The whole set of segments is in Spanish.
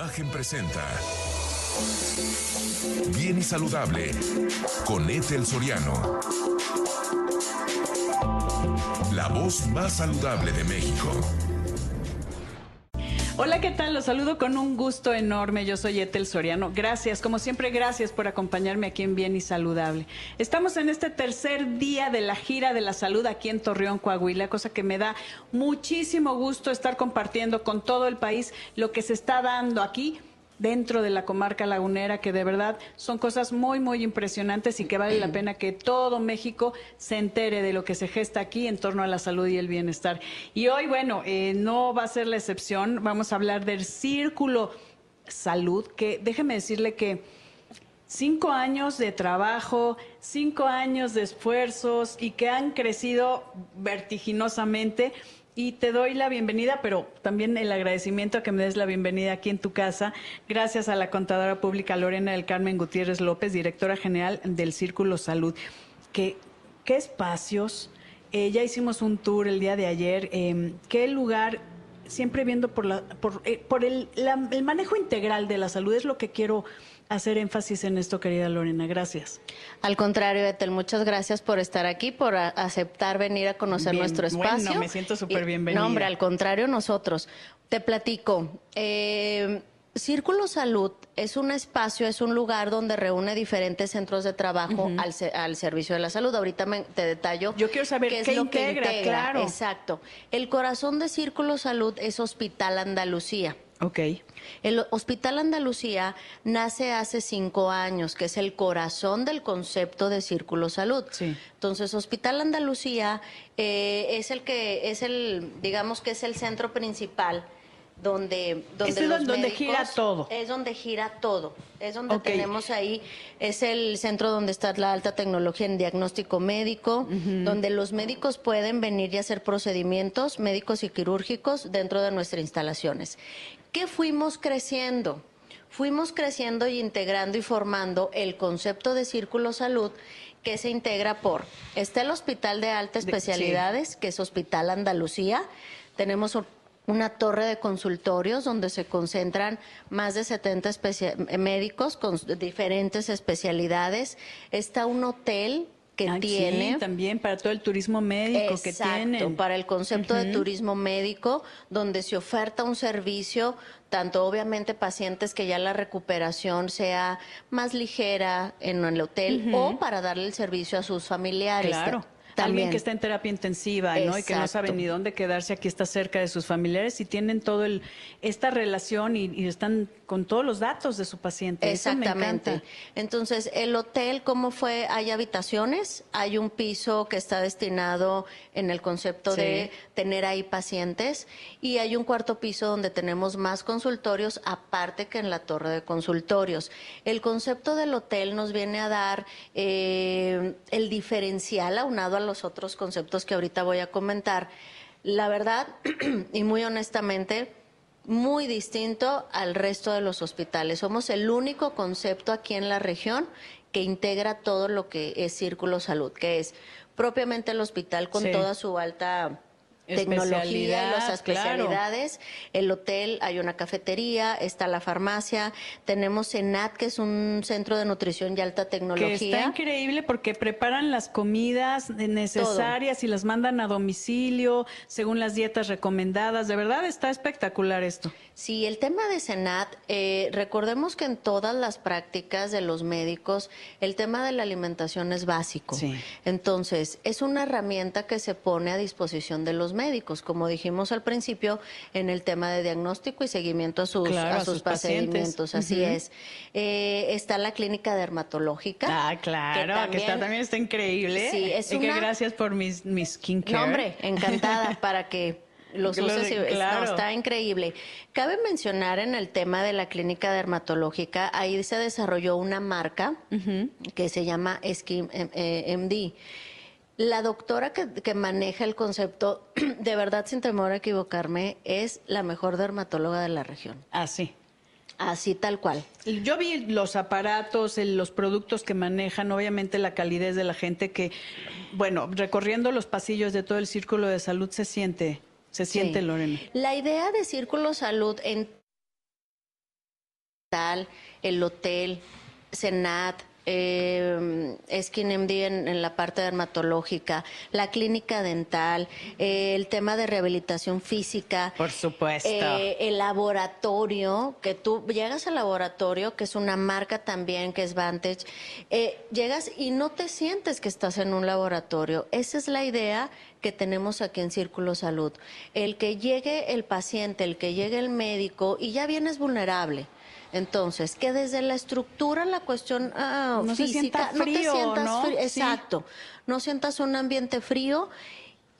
Imagen presenta Bien y Saludable con Ethel Soriano. La voz más saludable de México. Hola, ¿qué tal? Los saludo con un gusto enorme. Yo soy Etel Soriano. Gracias, como siempre, gracias por acompañarme aquí en Bien y Saludable. Estamos en este tercer día de la gira de la salud aquí en Torreón, Coahuila, cosa que me da muchísimo gusto estar compartiendo con todo el país lo que se está dando aquí dentro de la comarca lagunera, que de verdad son cosas muy, muy impresionantes y que vale la pena que todo México se entere de lo que se gesta aquí en torno a la salud y el bienestar. Y hoy, bueno, eh, no va a ser la excepción, vamos a hablar del círculo salud, que déjeme decirle que cinco años de trabajo, cinco años de esfuerzos y que han crecido vertiginosamente y te doy la bienvenida, pero también el agradecimiento a que me des la bienvenida aquí en tu casa, gracias a la contadora pública Lorena del Carmen Gutiérrez López, directora general del Círculo Salud. ¿Qué, qué espacios? Eh, ya hicimos un tour el día de ayer. Eh, ¿Qué lugar? Siempre viendo por, la, por, eh, por el, la, el manejo integral de la salud es lo que quiero hacer énfasis en esto, querida Lorena. Gracias. Al contrario, Etel, muchas gracias por estar aquí, por aceptar venir a conocer Bien, nuestro espacio. Bueno, me siento súper bienvenida. No, hombre, al contrario, nosotros. Te platico. Eh, Círculo Salud es un espacio, es un lugar donde reúne diferentes centros de trabajo uh -huh. al, al, servicio de la salud. Ahorita me, te detallo. Yo quiero saber qué, qué es lo integra, que integra. claro. Exacto. El corazón de Círculo Salud es Hospital Andalucía. Ok. El Hospital Andalucía nace hace cinco años, que es el corazón del concepto de Círculo Salud. Sí. Entonces, Hospital Andalucía eh, es el que es el, digamos que es el centro principal donde donde, es los donde médicos, gira todo. Es donde gira todo. Es donde Okay. tenemos ahí, es el centro donde está la alta tecnología en diagnóstico médico, donde los médicos pueden venir y hacer procedimientos médicos y quirúrgicos dentro de nuestras instalaciones. ¿Qué fuimos creciendo? Fuimos creciendo y integrando y formando el concepto de Círculo Salud que se integra por, está el Hospital de Alta De- sí. Especialidades, que es Hospital Andalucía, tenemos un- una torre de consultorios donde se concentran más de 70 especia- médicos con diferentes especialidades, está un hotel que Ay, tiene sí, también para todo el turismo médico que Exacto, tienen. para el concepto de turismo médico, donde se oferta un servicio, tanto obviamente pacientes que ya la recuperación sea más ligera en el hotel o para darle el servicio a sus familiares. Claro. Ta- Alguien También. que está en terapia intensiva, ¿no? Y que no sabe ni dónde quedarse, aquí está cerca de sus familiares y tienen todo el esta relación y, y están con todos los datos de su paciente. Eso me Exactamente. Entonces, el hotel, ¿cómo fue? Hay habitaciones, hay un piso que está destinado en el concepto Sí. de tener ahí pacientes y hay un cuarto piso donde tenemos más consultorios, aparte que en la torre de consultorios. El concepto del hotel nos viene a dar eh, el diferencial aunado a los otros conceptos que ahorita voy a comentar. La verdad, y muy honestamente, muy distinto al resto de los hospitales. Somos el único concepto aquí en la región que integra todo lo que es Círculo Salud, que es propiamente el hospital con Sí. toda su alta tecnología y las claro. especialidades, el hotel, hay una cafetería, está la farmacia, tenemos CENAT, que es un centro de nutrición y alta Que tecnología. está increíble porque preparan las comidas necesarias y las mandan a domicilio según las dietas recomendadas. De verdad está espectacular esto. Sí, el tema de Senat, eh, recordemos que en todas las prácticas de los médicos, el tema de la alimentación es básico. Sí. Entonces, es una herramienta que se pone a disposición de los médicos, como dijimos al principio, en el tema de diagnóstico y seguimiento a sus, Claro, a a sus, pacientes. procedimientos. Así es. Eh, está la clínica dermatológica. Ah, claro, que, está, también está increíble. Sí, es y que una- gracias por mis, mis skincare. No, hombre, encantada para que los Que lo uses. y- claro. no, está increíble. Cabe mencionar en el tema de la clínica dermatológica, ahí se desarrolló una marca que se llama Skin eh, eh, MD. La doctora que, que maneja el concepto, de verdad, sin temor a equivocarme, es la mejor dermatóloga de la región. Así. Así tal cual. Y Yo vi los aparatos, los productos que manejan, obviamente la calidez de la gente que, bueno, recorriendo los pasillos de todo el círculo de salud se siente, se siente Sí. Lorena. La idea de Círculo Salud en dental, el hotel, Senat, eh, SkinMD en, en, la parte dermatológica, la clínica dental, eh, el tema de rehabilitación física. Por supuesto. Eh, el laboratorio, que tú llegas al laboratorio, que es una marca también, que es Vantage, eh, llegas y no te sientes que estás en un laboratorio. Esa es la idea que tenemos aquí en Círculo Salud. El que llegue el paciente, el que llegue el médico y ya vienes vulnerable. Entonces, que desde la estructura, la cuestión ah, no física, frío, no te sientas ¿no? frío, Sí. exacto, no sientas un ambiente frío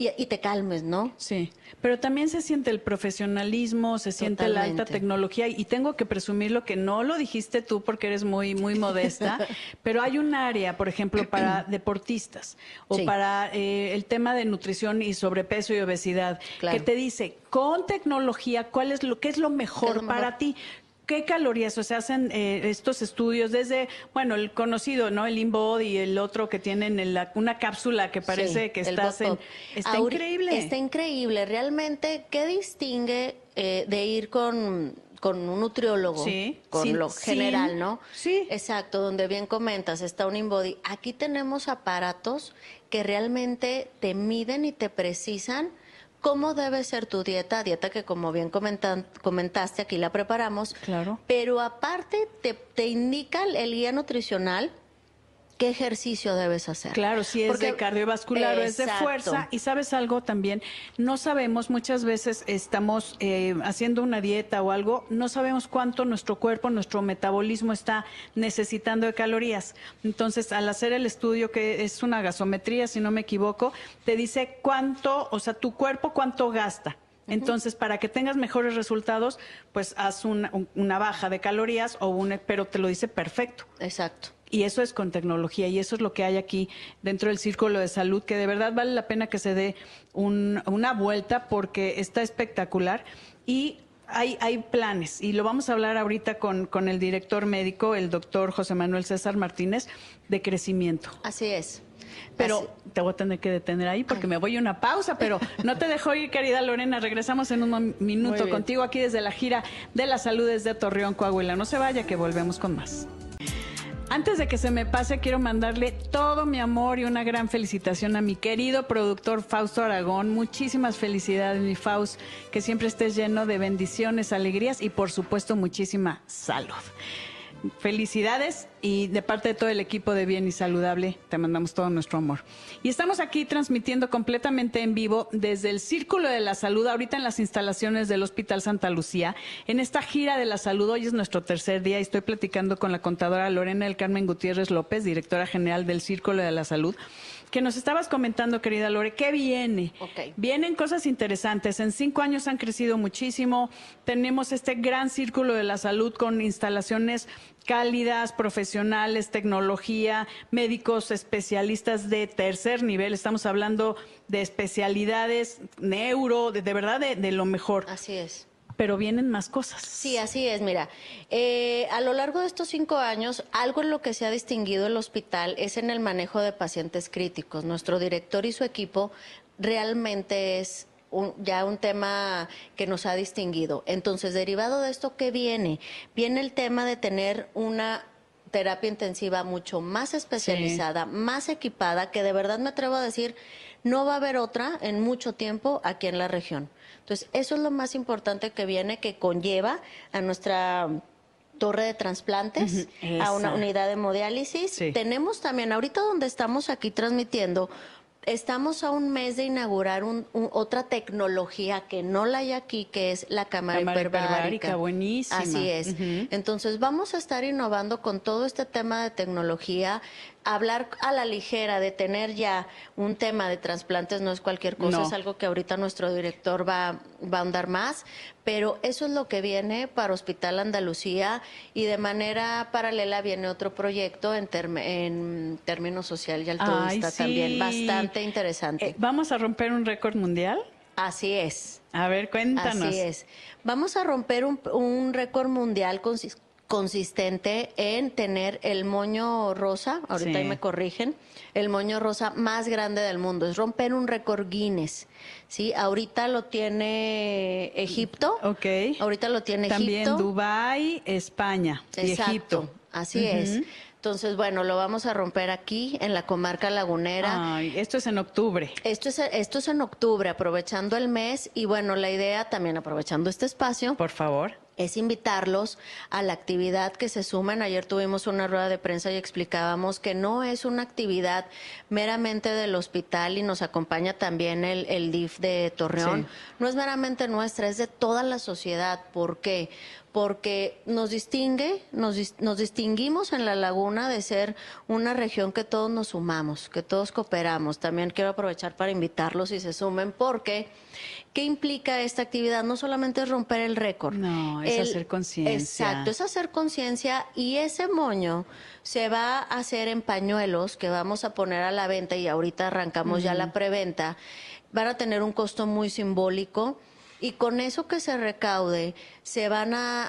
y, te calmes, ¿no? Sí, pero también se siente el profesionalismo, se siente la alta tecnología y tengo que presumir lo que no lo dijiste tú porque eres muy muy modesta, pero hay un área, por ejemplo, para deportistas o Sí. para eh, el tema de nutrición y sobrepeso y obesidad, Claro. que te dice con tecnología cuál es lo qué es lo mejor, lo mejor? para ti. ¿Qué calorías? O sea, hacen eh, estos estudios desde, bueno, el conocido, ¿no? El InBody y el otro que tienen en la- una cápsula que parece Sí, que estás en... Está increíble. Está increíble. Realmente, ¿qué distingue eh, de ir con, con un nutriólogo? Sí, Con sin- lo general, ¿no? sí. Exacto, donde bien comentas, está un InBody. Aquí tenemos aparatos que realmente te miden y te precisan cómo debe ser tu dieta, dieta que como bien comentan- comentaste, aquí la preparamos. Claro. Pero aparte te, te indica el- el guía nutricional qué ejercicio debes hacer. Claro, si es de Porque- cardiovascular o es de fuerza. Y sabes algo también, no sabemos, muchas veces estamos eh, haciendo una dieta o algo, no sabemos cuánto nuestro cuerpo, nuestro metabolismo está necesitando de calorías. Entonces, al hacer el estudio, que es una gasometría, si no me equivoco, te dice cuánto, o sea, tu cuerpo cuánto gasta. Entonces, para que tengas mejores resultados, pues haz una, un- una baja de calorías o un, pero te lo dice perfecto. Exacto. Y eso es con tecnología y eso es lo que hay aquí dentro del círculo de salud, que de verdad vale la pena que se dé un- una vuelta porque está espectacular y hay, hay planes y lo vamos a hablar ahorita con, con el director médico, el doctor José Manuel César Martínez, de crecimiento. Así es. Pero Así- te voy a tener que detener ahí porque me voy a una pausa, pero no te dejo ir, querida Lorena. Regresamos en un minuto contigo aquí desde la gira de la salud desde Torreón, Coahuila. No se vaya, que volvemos con más. Antes de que se me pase, quiero mandarle todo mi amor y una gran felicitación a mi querido productor Fausto Aragón. Muchísimas felicidades, mi Faust. Que siempre estés lleno de bendiciones, alegrías y, por supuesto, muchísima salud. Felicidades y de parte de todo el equipo de Bien y Saludable te mandamos todo nuestro amor. Y estamos aquí transmitiendo completamente en vivo desde el Círculo de la Salud, ahorita en las instalaciones del Hospital Santa Lucía, en esta gira de la salud. Hoy es nuestro tercer día y estoy platicando con la contadora Lorena del Carmen Gutiérrez López, directora general del Círculo de la Salud, que nos estabas comentando, querida Lore, ¿qué viene? Vienen cosas interesantes. En cinco años han crecido muchísimo. Tenemos este gran círculo de la salud con instalaciones cálidas, profesionales, tecnología, médicos especialistas de tercer nivel. Estamos hablando de especialidades, neuro, de, de verdad de, de lo mejor. Así es. Pero vienen más cosas. Sí, así es. Mira, eh, a lo largo de estos cinco años, algo en lo que se ha distinguido el hospital es en el manejo de pacientes críticos. Nuestro director y su equipo realmente es un- ya un tema que nos ha distinguido. Entonces, derivado de esto, ¿qué viene? Viene el tema de tener una terapia intensiva mucho más especializada, más equipada, que de verdad me atrevo a decir, no va a haber otra en mucho tiempo aquí en la región. Entonces, eso es lo más importante que viene, que conlleva a nuestra torre de trasplantes, a una unidad de hemodiálisis. Sí. Tenemos también, ahorita donde estamos aquí transmitiendo, estamos a un mes de inaugurar un- un- otra tecnología que no la hay aquí, que es la cámara, Cámara hiperbárica. hiperbárica, buenísima. Así es. Entonces vamos a estar innovando con todo este tema de tecnología. Hablar a la ligera de tener ya un tema de trasplantes no es cualquier cosa, No. es algo que ahorita nuestro director va, va a andar más, pero eso es lo que viene para Hospital Andalucía y de manera paralela viene otro proyecto en, en términos social y altruista Ay, sí. también, bastante interesante. Eh, ¿Vamos a romper un récord mundial? Así es. A ver, cuéntanos. Así es. Vamos a romper un, un récord mundial consis- consistente en tener el moño rosa, ahorita Sí. ahí me corrigen, el moño rosa más grande del mundo, es romper un récord Guinness, ¿sí? Ahorita lo tiene Egipto, Ok. ahorita lo tiene También Egipto. Dubái, España y Egipto. así es. Entonces, bueno, lo vamos a romper aquí en la comarca lagunera. Ay, esto es en octubre. Esto es, esto es en octubre, aprovechando el mes y bueno, la idea también aprovechando este espacio Por favor. es invitarlos a la actividad que se sumen. Ayer tuvimos una rueda de prensa y explicábamos que no es una actividad meramente del hospital y nos acompaña también el, el DIF de Torreón. Sí. No es meramente nuestra, es de toda la sociedad. ¿Por qué? Porque nos distingue, nos, nos distinguimos en la laguna de ser una región que todos nos sumamos, que todos cooperamos. También quiero aprovechar para invitarlos y se sumen porque ¿qué implica esta actividad? No solamente es romper el récord. No, es hacer conciencia. Exacto, es hacer conciencia y ese moño se va a hacer en pañuelos que vamos a poner a la venta y ahorita arrancamos ya la preventa. Van a tener un costo muy simbólico. Y con eso que se recaude, se van a,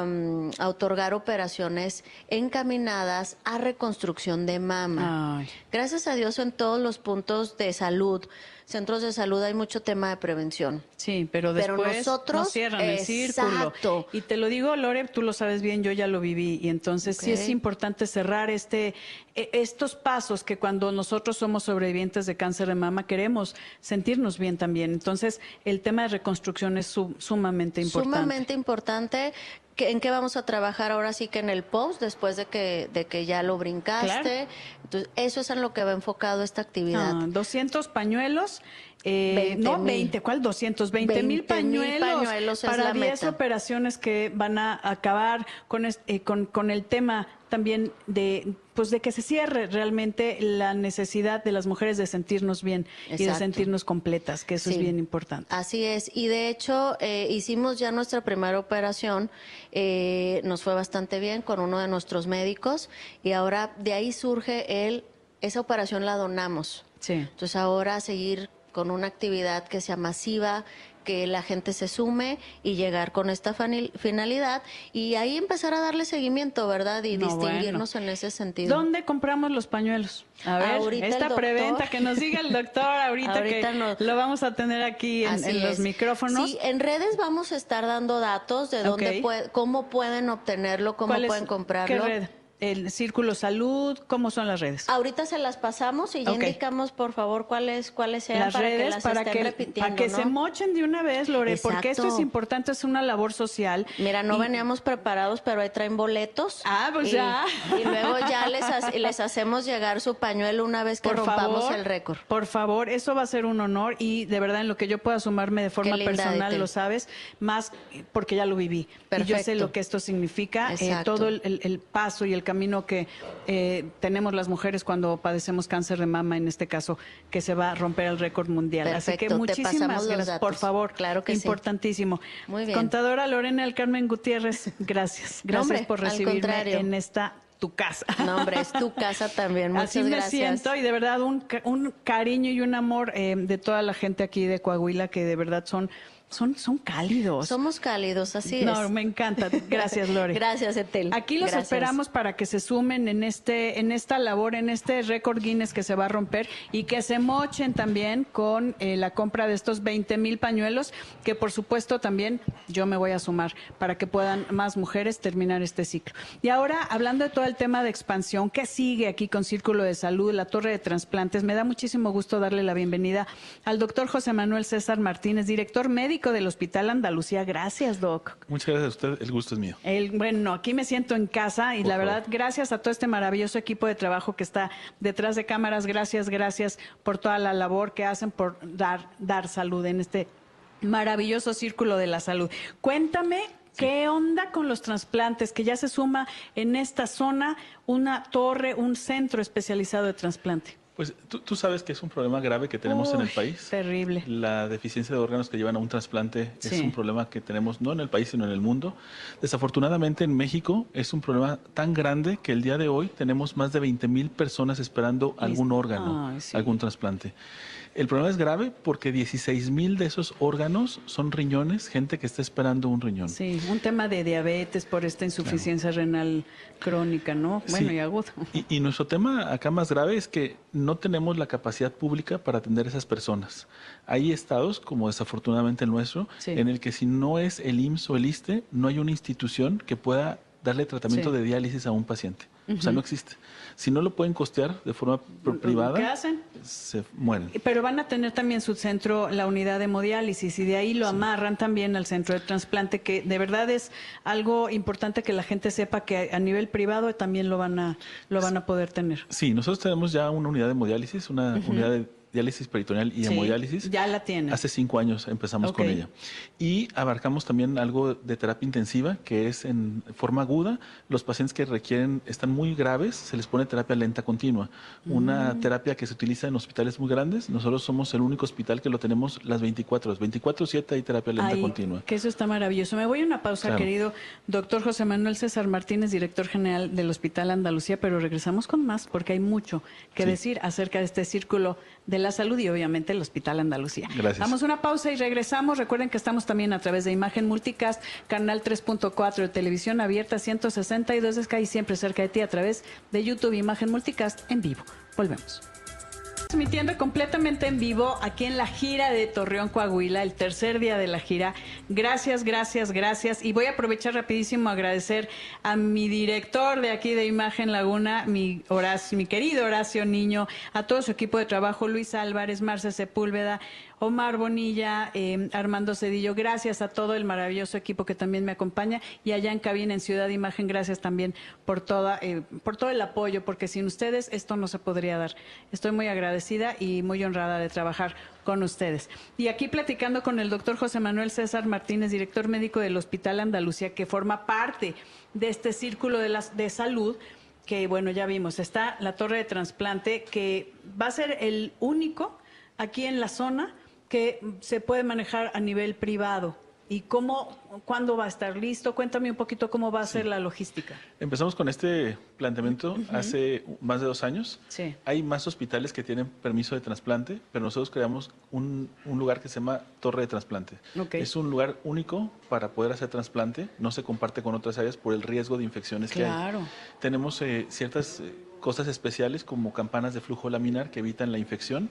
a, mm, a otorgar operaciones encaminadas a reconstrucción de mama. Ay. Gracias a Dios en todos los puntos de salud, centros de salud hay mucho tema de prevención. Sí, pero Pero después nosotros- nos cierran el círculo. Exacto. Y te lo digo, Lore, tú lo sabes bien, yo ya lo viví. Y entonces sí es importante cerrar este, e- estos pasos que cuando nosotros somos sobrevivientes de cáncer de mama queremos sentirnos bien también. Entonces el tema de reconstrucción es su- sumamente importante. Sumamente importante. que- ¿En qué vamos a trabajar ahora sí que en el post, después de que, de que ya lo brincaste? Claro. Entonces, eso es en lo que va enfocado esta actividad. Ah, 200 pañuelos. eh, 20 no, mil. 20, ¿cuál 200? 20 mil 20 mil pañuelos, pañuelos para la 10 meta. operaciones que van a acabar con, es- eh, con, con el tema también de pues de que se cierre realmente la necesidad de las mujeres de sentirnos bien y de sentirnos completas, que eso es bien importante. Así es, y de hecho eh, hicimos ya nuestra primera operación, eh, nos fue bastante bien con uno de nuestros médicos y ahora de ahí surge el, esa operación la donamos. Sí. Entonces ahora seguir con una actividad que sea masiva, que la gente se sume y llegar con esta finalidad y ahí empezar a darle seguimiento, ¿verdad? Y No, distinguirnos en ese sentido. ¿Dónde compramos los pañuelos? A ver, Ahorita esta preventa que nos diga el doctor ahorita, Ahorita que nos- lo vamos a tener aquí en, en los micrófonos. Sí, en redes vamos a estar dando datos de dónde Ok. puede- cómo pueden obtenerlo, cómo ¿Cuál es- pueden comprarlo. ¿Qué red? ¿El Círculo Salud? ¿Cómo son las redes? Ahorita se las pasamos y ya indicamos, por favor, cuáles cuáles sean las para redes que las para estén que, repitiendo, para que ¿no? se mochen de una vez, Lore, porque esto es importante, es una labor social. Mira, no Y- veníamos preparados, pero ahí traen boletos. Ah, pues Y- ya. Y luego ya les, ha- les hacemos llegar su pañuelo una vez que Por rompamos favor, el récord. Por favor, eso va a ser un honor y de verdad en lo que yo pueda sumarme de forma personal, lo sabes, más porque ya lo viví. Y yo sé Perfecto. lo que esto significa, eh, todo el, el- el paso y el camino que eh, tenemos las mujeres cuando padecemos cáncer de mama, en este caso, que se va a romper el récord mundial. Así que muchísimas gracias, por favor. Claro que sí. Importantísimo. Muy bien. Contadora Lorena del Carmen Gutiérrez, gracias. No, Gracias hombre, por recibirme en esta tu casa. No, hombre, es tu casa también. Muchas Así me gracias. siento y de verdad un, un cariño y un amor eh, de toda la gente aquí de Coahuila que de verdad son son son cálidos. Somos cálidos, así no, es. me encanta. Gracias, Lore. Gracias, Etel. Aquí los Gracias. esperamos para que se sumen en este en esta labor, en este récord Guinness que se va a romper y que se mochen también con eh, la compra de estos 20 mil pañuelos, que por supuesto también yo me voy a sumar para que puedan más mujeres terminar este ciclo. Y ahora, hablando de todo el tema de expansión, ¿qué sigue aquí con Círculo de Salud, la Torre de Trasplantes? Me da muchísimo gusto darle la bienvenida al doctor José Manuel César Martínez, director médico del Hospital Andalucía. Gracias, doc. Muchas gracias a usted, el gusto es mío. El, bueno, aquí me siento en casa y Por la favor. verdad, gracias a todo este maravilloso equipo de trabajo que está detrás de cámaras, gracias, gracias por toda la labor que hacen por dar, dar salud en este maravilloso círculo de la salud. Cuéntame. ¿Qué onda con los trasplantes? Que ya se suma en esta zona una torre, un centro especializado de trasplante. Pues tú, tú sabes que es un problema grave que tenemos en el país. Terrible. La deficiencia de órganos que llevan a un trasplante Sí. es un problema que tenemos no en el país, sino en el mundo. Desafortunadamente en México es un problema tan grande que el día de hoy tenemos más de 20 mil personas esperando algún órgano, Ay, sí. algún trasplante. El problema es grave porque 16 mil de esos órganos son riñones, gente que está esperando un riñón. Sí, un tema de diabetes por esta insuficiencia renal crónica, ¿no? Bueno, Sí. y aguda. Y, y nuestro tema acá más grave es que no tenemos la capacidad pública para atender a esas personas. Hay estados, como desafortunadamente el nuestro, Sí. en el que si no es el IMSS o el ISTE, no hay una institución que pueda darle tratamiento Sí. de diálisis a un paciente. O sea, no existe. Si no lo pueden costear de forma pr- privada, ¿Qué hacen? se mueren. Pero van a tener también su centro, la unidad de hemodiálisis, y de ahí lo amarran también al centro de trasplante, que de verdad es algo importante que la gente sepa que a nivel privado también lo van a, lo van a poder tener. Sí, nosotros tenemos ya una unidad de hemodiálisis, una unidad de diálisis peritoneal y Sí, hemodiálisis. ya la tienen. Hace cinco años empezamos con ella. Y abarcamos también algo de terapia intensiva, que es en forma aguda. Los pacientes que requieren, están muy graves, se les pone terapia lenta continua. Una Mm. terapia que se utiliza en hospitales muy grandes. Nosotros somos el único hospital que lo tenemos las 24 horas. 24-7 hay terapia lenta Ay, continua. Que eso está maravilloso. Me voy a una pausa, Claro. querido doctor José Manuel César Martínez, director general del Hospital Andalucía, pero regresamos con más porque hay mucho que Sí. decir acerca de este círculo de la salud y obviamente el Hospital Andalucía. Gracias. Damos una pausa y regresamos. Recuerden que estamos también a través de Imagen Multicast, canal 3.4 de televisión abierta 162 de Sky, siempre cerca de ti a través de YouTube Imagen Multicast en vivo. Volvemos. Transmitiendo completamente en vivo aquí en la gira de Torreón, Coahuila, el tercer día de la gira. Gracias, gracias, gracias. Y voy a aprovechar rapidísimo a agradecer a mi director de aquí de Imagen Laguna, mi, Horacio, mi querido Horacio Niño, a todo su equipo de trabajo, Luis Álvarez, Marce Sepúlveda, Omar Bonilla, eh, Armando Cedillo. Gracias a todo el maravilloso equipo que también me acompaña y allá en cabina en Ciudad Imagen, gracias también por toda, eh, por todo el apoyo, porque sin ustedes esto no se podría dar. Estoy muy agradecida y muy honrada de trabajar con ustedes. Y aquí platicando con el doctor José Manuel César Martínez, director médico del Hospital Andalucía, que forma parte de este círculo de, las, de salud que bueno, ya vimos, está la torre de trasplante que va a ser el único aquí en la zona que se puede manejar a nivel privado. ¿Y cómo, cuándo va a estar listo? Cuéntame un poquito cómo va a ser la logística. Empezamos con este planteamiento hace más de dos años. Sí. Hay más hospitales que tienen permiso de trasplante, pero nosotros creamos un, un lugar que se llama Torre de Trasplante. Ok. Es un lugar único para poder hacer trasplante. No se comparte con otras áreas por el riesgo de infecciones que hay. Claro. Tenemos eh, ciertas eh, cosas especiales como campanas de flujo laminar que evitan la infección.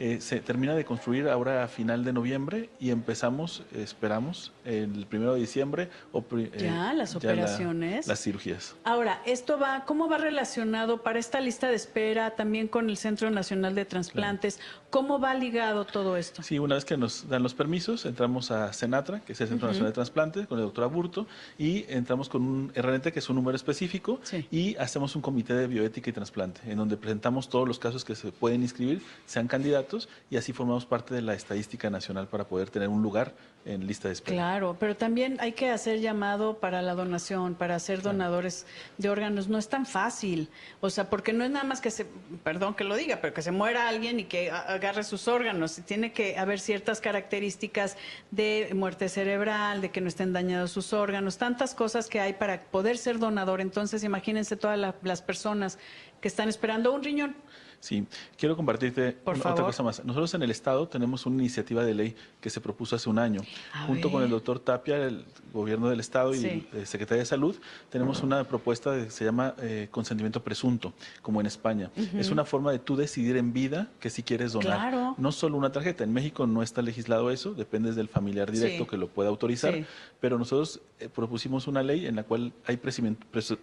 Eh, se termina de construir ahora a final de noviembre y empezamos, esperamos, el primero de diciembre. O, pri- eh, Ya, las la- operaciones. las cirugías. Ahora, esto va, ¿cómo va relacionado para esta lista de espera también con el Centro Nacional de Transplantes? ¿Cómo va ligado todo esto? Sí, una vez que nos dan los permisos, entramos a Senatra, que es el Centro Nacional de Trasplante, con el doctor Aburto, y entramos con un RNT, que es un número específico, Sí. y hacemos un comité de bioética y trasplante, en donde presentamos todos los casos que se pueden inscribir, sean candidatos, y así formamos parte de la estadística nacional para poder tener un lugar en lista de espera. Claro, pero también hay que hacer llamado para la donación, para ser donadores de órganos. No es tan fácil. O sea, porque no es nada más que se, perdón que lo diga, pero que se muera alguien y que agarre sus órganos. Tiene que haber ciertas características de muerte cerebral, de que no estén dañados sus órganos, tantas cosas que hay para poder ser donador. Entonces, imagínense todas la- las personas que están esperando un riñón. Sí, quiero compartirte Por una- favor. otra cosa más. Nosotros en el Estado tenemos una iniciativa de ley que se propuso hace un año. A Junto con el doctor Tapia, el gobierno del Estado y Sí. el Secretaría de Salud, tenemos una propuesta que se llama eh, consentimiento presunto, como en España. Es una forma de tú decidir en vida que si quieres donar. Claro. No solo una tarjeta. En México no está legislado eso, depende del familiar directo Sí. que lo pueda autorizar. Pero nosotros eh, propusimos una ley en la cual hay presu-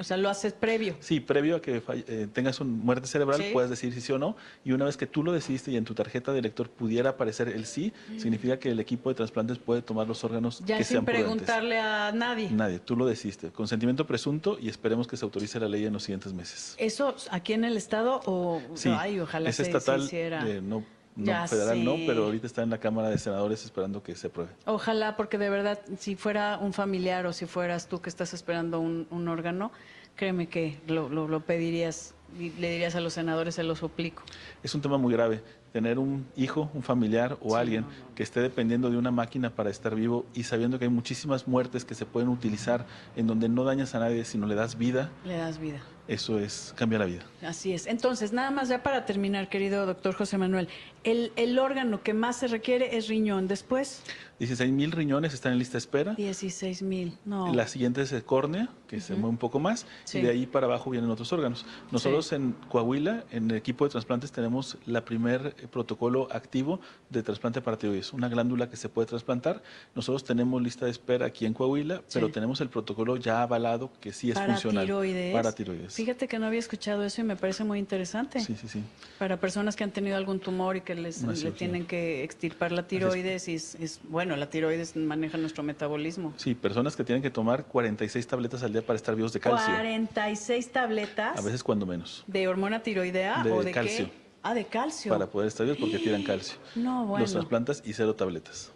O sea, lo haces previo. Sí, previo a que eh, tengas una muerte cerebral, Sí. puedas decir si sí o no. Y una vez que tú lo decidiste y en tu tarjeta de lector pudiera aparecer el sí, significa que el equipo de trasplantes puede tomar los órganos Ya que sin sean prudentes. preguntarle a nadie. Nadie, tú lo decidiste. Consentimiento presunto y esperemos que se autorice la ley en los siguientes meses. ¿Eso aquí en el Estado o Sí, ay, ojalá es se, se hiciera? eh, no, no Ya federal no, pero ahorita está en la Cámara de Senadores esperando que se apruebe. Ojalá, porque de verdad, si fuera un familiar o si fueras tú que estás esperando un, un órgano, créeme que lo, lo, lo pedirías y le dirías a los senadores, se lo suplico. Es un tema muy grave. Tener un hijo, un familiar o Sí, alguien no, no. que esté dependiendo de una máquina para estar vivo y sabiendo que hay muchísimas muertes que se pueden utilizar en donde no dañas a nadie, sino le das vida, Le das vida. eso es cambia la vida. Así es. Entonces, nada más ya para terminar, querido doctor José Manuel, el, el órgano que más se requiere es riñón. Después, 16 mil riñones están en lista de espera. 16 mil. No. La siguiente es el córnea, que se mueve un poco más, Sí. y de ahí para abajo vienen otros órganos. Nosotros Sí. en Coahuila, en el equipo de trasplantes, tenemos la primer eh, protocolo activo de trasplante para tiroides, una glándula que se puede trasplantar. Nosotros tenemos lista de espera aquí en Coahuila, pero tenemos el protocolo ya avalado que sí es para funcional. tiroides. Para tiroides. Fíjate que no había escuchado eso y me parece muy interesante. Sí, sí, sí. Para personas que han tenido algún tumor y que les le tienen que extirpar la tiroides y es, es- bueno, la tiroides maneja nuestro metabolismo. Sí, personas que tienen que tomar 46 tabletas al día para estar vivos de calcio. 46 tabletas A veces cuando menos. de hormona tiroidea De o de calcio. qué? Ah, de calcio. Para poder estar vivos porque tiran calcio. No, bueno. Los trasplantas y cero tabletas.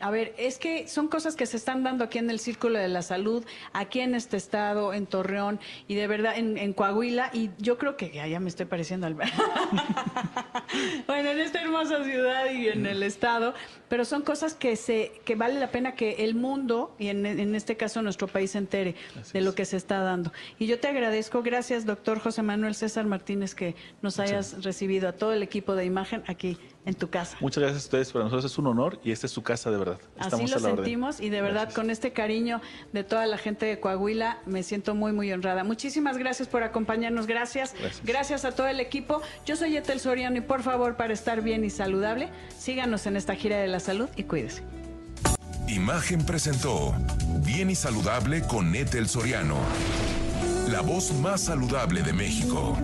A ver, es que son cosas que se están dando aquí en el Círculo de la Salud, aquí en este estado, en Torreón y de verdad en, en Coahuila. Y yo creo que ya, ya me estoy pareciendo al. bueno, en esta hermosa ciudad y en el estado, pero son cosas que se que vale la pena que el mundo y en, en este caso nuestro país se entere Así de es. lo que se está dando. Y yo te agradezco, gracias, doctor José Manuel César Martínez, que nos hayas recibido a todo el equipo de imagen aquí en tu casa. Muchas gracias a ustedes. Para nosotros es un honor y esta es su casa de verdad. Así Estamos lo a la orden. sentimos y de verdad Gracias. con este cariño de toda la gente de Coahuila me siento muy muy honrada. Muchísimas gracias por acompañarnos, gracias. Gracias. a todo el equipo. Yo soy Etel Soriano y por favor para estar bien y saludable, síganos en esta gira de la salud y cuídese. Imagen presentó Bien y Saludable con Ethel Soriano. La voz más saludable de México.